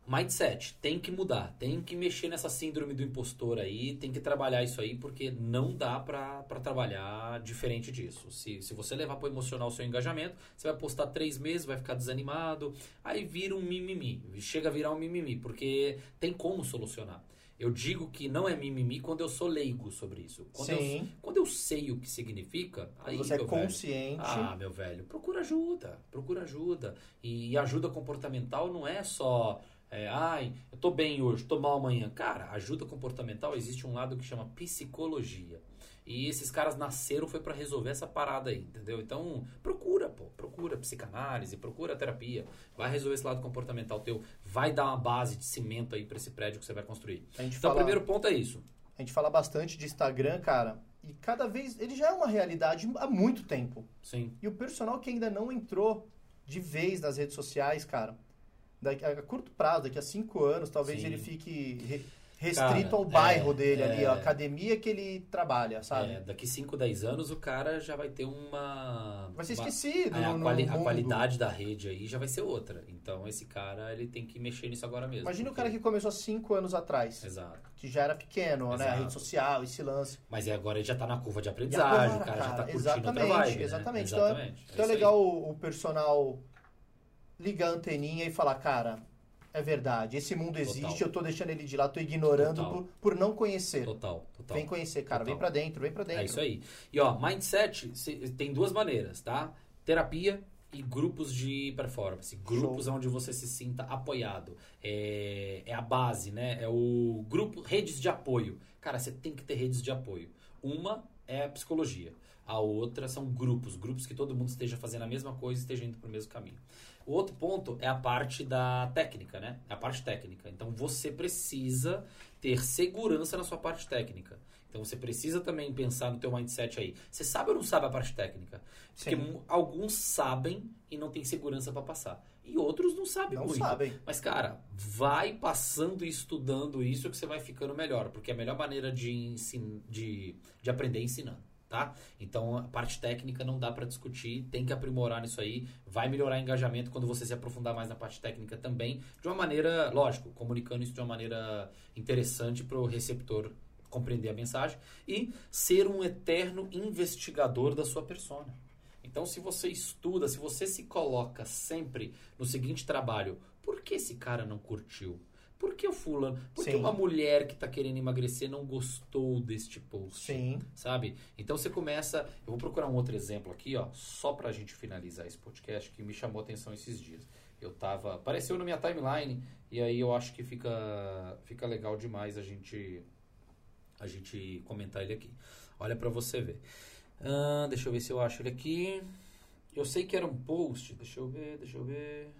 mindset, tem que mudar, tem que mexer nessa síndrome do impostor aí, tem que trabalhar isso aí, porque não dá pra, pra trabalhar diferente disso. Se, se você levar pro emocional o seu engajamento, você vai postar três meses, vai ficar desanimado, aí vira um mimimi, chega a virar um mimimi, porque tem como solucionar. Eu digo que não é mimimi quando eu sou leigo sobre isso. Quando, eu, Sim. quando eu sei o que significa, aí Você é meu velho, consciente. ah, meu velho, procura ajuda, procura ajuda. E, ajuda comportamental não é só, é, ai, eu tô bem hoje, tô mal amanhã. Cara, ajuda comportamental existe um lado que chama psicologia. E esses caras nasceram foi para resolver essa parada aí, entendeu? Então, procura, pô, procura psicanálise, procura terapia, vai resolver esse lado comportamental teu, vai dar uma base de cimento aí para esse prédio que você vai construir. Então, o fala, primeiro ponto é isso. a gente fala bastante de Instagram, cara, e cada vez ele já é uma realidade há muito tempo. Sim. E o personal que ainda não entrou de vez nas redes sociais, cara, daqui, a curto prazo, daqui a cinco anos, talvez Sim. ele fique re- restrito Cara, ao bairro é, dele ali, é. a academia que ele trabalha, sabe? É, daqui 5, 10 anos o cara já vai ter uma. Vai ser uma- esquecido É, a, no, quali- a qualidade da rede aí já vai ser outra. Então esse cara ele tem que mexer nisso agora mesmo. Imagina o porque- cara que começou há cinco anos atrás, Exato. que já era pequeno, né? A Exato. rede social, esse lance. Mas é, agora ele já tá na curva de aprendizagem, agora, o cara, já tá curtindo exatamente, outra vibe. né? exatamente. Então é- Exatamente. Então é aí. legal o, o personal ligar a anteninha e falar, cara, é verdade, esse mundo existe, Total. eu tô deixando ele de lado, tô ignorando por, por não conhecer. Total, total. Vem conhecer, cara, Total. vem pra dentro, vem pra dentro. É isso aí. E ó, mindset se- tem duas maneiras, tá? Terapia e grupos de performance. Grupos onde você se sinta apoiado. É, é a base, né? É o grupo, redes de apoio. Cara, você tem que ter redes de apoio. Uma é a psicologia. A outra são grupos, grupos que todo mundo esteja fazendo a mesma coisa e esteja indo para o mesmo caminho. O outro ponto é a parte da técnica, né? É a parte técnica. Então você precisa ter segurança na sua parte técnica. Então você precisa também pensar no teu mindset aí. Você sabe ou não sabe a parte técnica? Porque Sim. alguns sabem e não tem segurança para passar. E outros não sabem Não muito. sabem. Mas, cara, vai passando e estudando isso que você vai ficando melhor. Porque é a melhor maneira de, ensin... de, de aprender é ensinando, tá? Então, a parte técnica não dá pra discutir. Tem que aprimorar nisso aí. Vai melhorar o engajamento quando você se aprofundar mais na parte técnica também. De uma maneira, lógico, comunicando isso de uma maneira interessante pro receptor compreender a mensagem. E ser um eterno investigador da sua persona. Então, se você estuda, se você se coloca sempre no seguinte trabalho, por que esse cara não curtiu? Por que o fulano? Por que uma mulher que está querendo emagrecer não gostou deste post? Sim. Sabe? Então você começa. Eu vou procurar um outro exemplo aqui, ó, só pra gente finalizar esse podcast que me chamou a atenção esses dias. Eu tava. Apareceu na minha timeline e aí eu acho que fica, fica legal demais a gente a gente comentar ele aqui. Olha pra você ver. Ah, deixa eu ver se eu acho ele aqui. Eu sei que era um post. Deixa eu ver, deixa eu ver.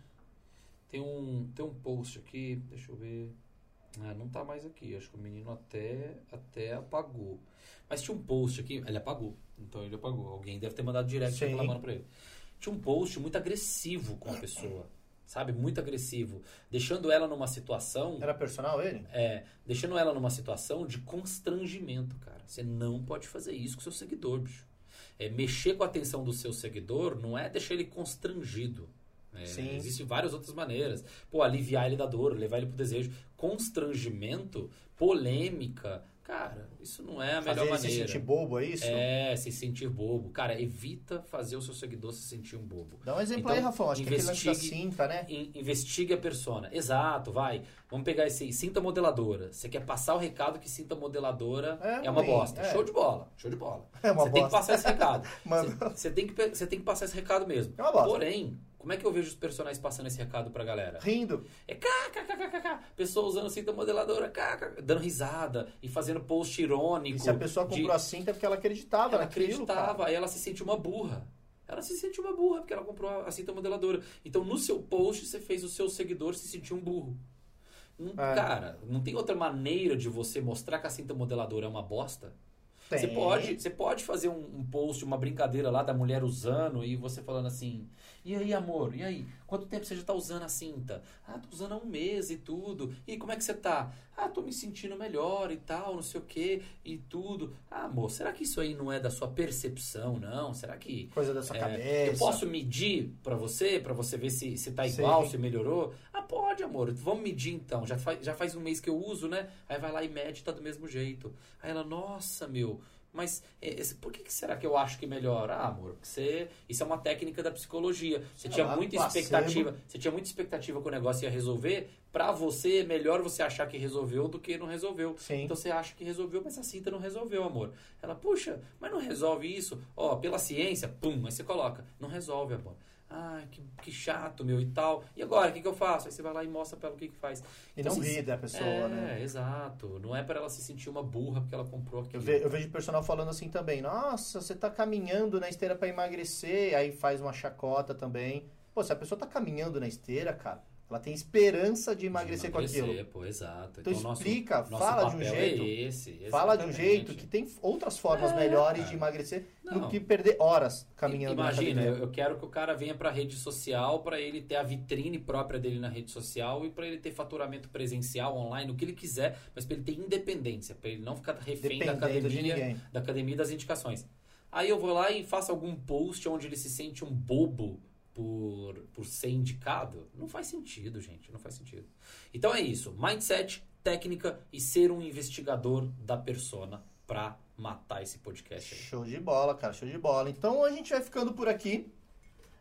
Tem um, tem um post aqui. Deixa eu ver. Ah, não tá mais aqui. Acho que o menino até, até apagou. Mas tinha um post aqui. Ele apagou. Então ele apagou. Alguém deve ter mandado direct Sim. reclamando pra ele. Tinha um post muito agressivo com a pessoa. Sabe? Muito agressivo. Deixando ela numa situação. Era personal ele? É, deixando ela numa situação de constrangimento, cara. Você não pode fazer isso com seu seguidor, bicho. É, mexer com a atenção do seu seguidor não é deixar ele constrangido. É, Sim. Existem várias outras maneiras. Pô, aliviar ele da dor, levar ele pro desejo. Constrangimento, polêmica. Cara, isso não é a Fazer melhor se maneira. sentir bobo, é isso? É, se sentir bobo. Cara, evita fazer o seu seguidor se sentir um bobo. Dá um exemplo Então, aí, Rafão. Acho que aquele lance da investigue- cinta, né? In- investigue a persona. Exato, vai. Vamos pegar esse aí. Cinta modeladora. Você quer passar o recado que cinta modeladora É é, uma ruim, bosta. é. Show de bola. Show de bola. É uma você tem que bosta. passar esse recado. Mano. Você- Você tem, que, você tem que passar esse recado mesmo. É uma bosta. Porém, como é que eu vejo os personagens passando esse recado pra galera? Rindo. É kkkkkk. Pessoa usando cinta modeladora, kk, dando risada e fazendo post irônico. E se a pessoa de- comprou a cinta é porque ela acreditava ela naquilo, acreditava, cara. aí ela se sentiu uma burra. Ela se sentiu uma burra porque ela comprou a cinta modeladora. Então, no seu post, você fez o seu seguidor se sentir um burro. Não- É. Cara, não tem outra maneira de você mostrar que a cinta modeladora é uma bosta? Você pode, você pode fazer um, um post, uma brincadeira lá da mulher usando e você falando assim: E aí, amor? E aí? Quanto tempo você já tá usando a cinta? Ah, tô usando há um mês e tudo. E como é que você tá? Ah, tô me sentindo melhor e tal, não sei o que e tudo. Ah, amor, será que isso aí não é da sua percepção, não? Será que. Coisa da sua é, cabeça. eu posso medir pra você, pra você ver se, se tá Sim. igual, se melhorou? Ah, pode, amor. Vamos medir então. Já faz, já faz um mês que eu uso, né? Aí vai lá e mede, tá do mesmo jeito. Aí ela, nossa, meu. Mas é, esse- por que, que será que eu acho que melhora? Ah, amor, porque você, isso é uma técnica da psicologia. Você Sei tinha lá, muita placebo. expectativa, você tinha muita expectativa que o negócio ia resolver. Pra você é melhor você achar que resolveu do que não resolveu. Sim. Então você acha que resolveu, mas a cinta não resolveu, amor. Ela, puxa, mas não resolve isso? Ó, pela ciência, pum, aí você coloca. Não resolve, amor. Ai, que, que chato, meu, e tal. E agora, o que, que eu faço? Aí você vai lá e mostra pra ela o que, que faz. E Então, não assim, ri da pessoa, é, né? exato. Não é pra ela se sentir uma burra porque ela comprou Eu, aquilo. ve- eu vejo o personal falando assim também. Nossa, você tá caminhando na esteira pra emagrecer. Aí faz uma chacota também. Pô, se a pessoa tá caminhando na esteira, cara, ela tem esperança de emagrecer, com aquilo. Pô, exato. Então nosso- explica, nosso fala de um papel jeito. É esse, Fala de um jeito que tem outras formas É, melhores cara. de emagrecer do Não. que perder horas caminhando na Imagina, eu, eu quero que o cara venha pra rede social pra ele ter a vitrine própria dele na rede social e pra ele ter faturamento presencial, online, o que ele quiser, mas pra ele ter independência, pra ele não ficar refém da Dependendo de academia, da academia das indicações. Aí eu vou lá e faço algum post onde ele se sente um bobo por, por ser indicado. Não faz sentido, gente. Não faz sentido. Então é isso. Mindset, técnica e ser um investigador da persona pra matar esse podcast aí. Show de bola, cara, show de bola. Então a gente vai ficando por aqui.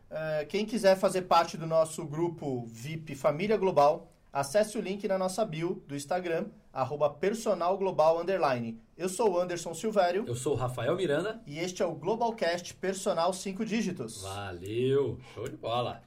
É, quem quiser fazer parte do nosso grupo VIP Família Global, acesse o link na nossa bio do Instagram, arroba personalglobal. Eu sou o Anderson Silvério Eu sou o Rafael Miranda. e este é o Globalcast Personal 5 Dígitos. Valeu! Show de bola!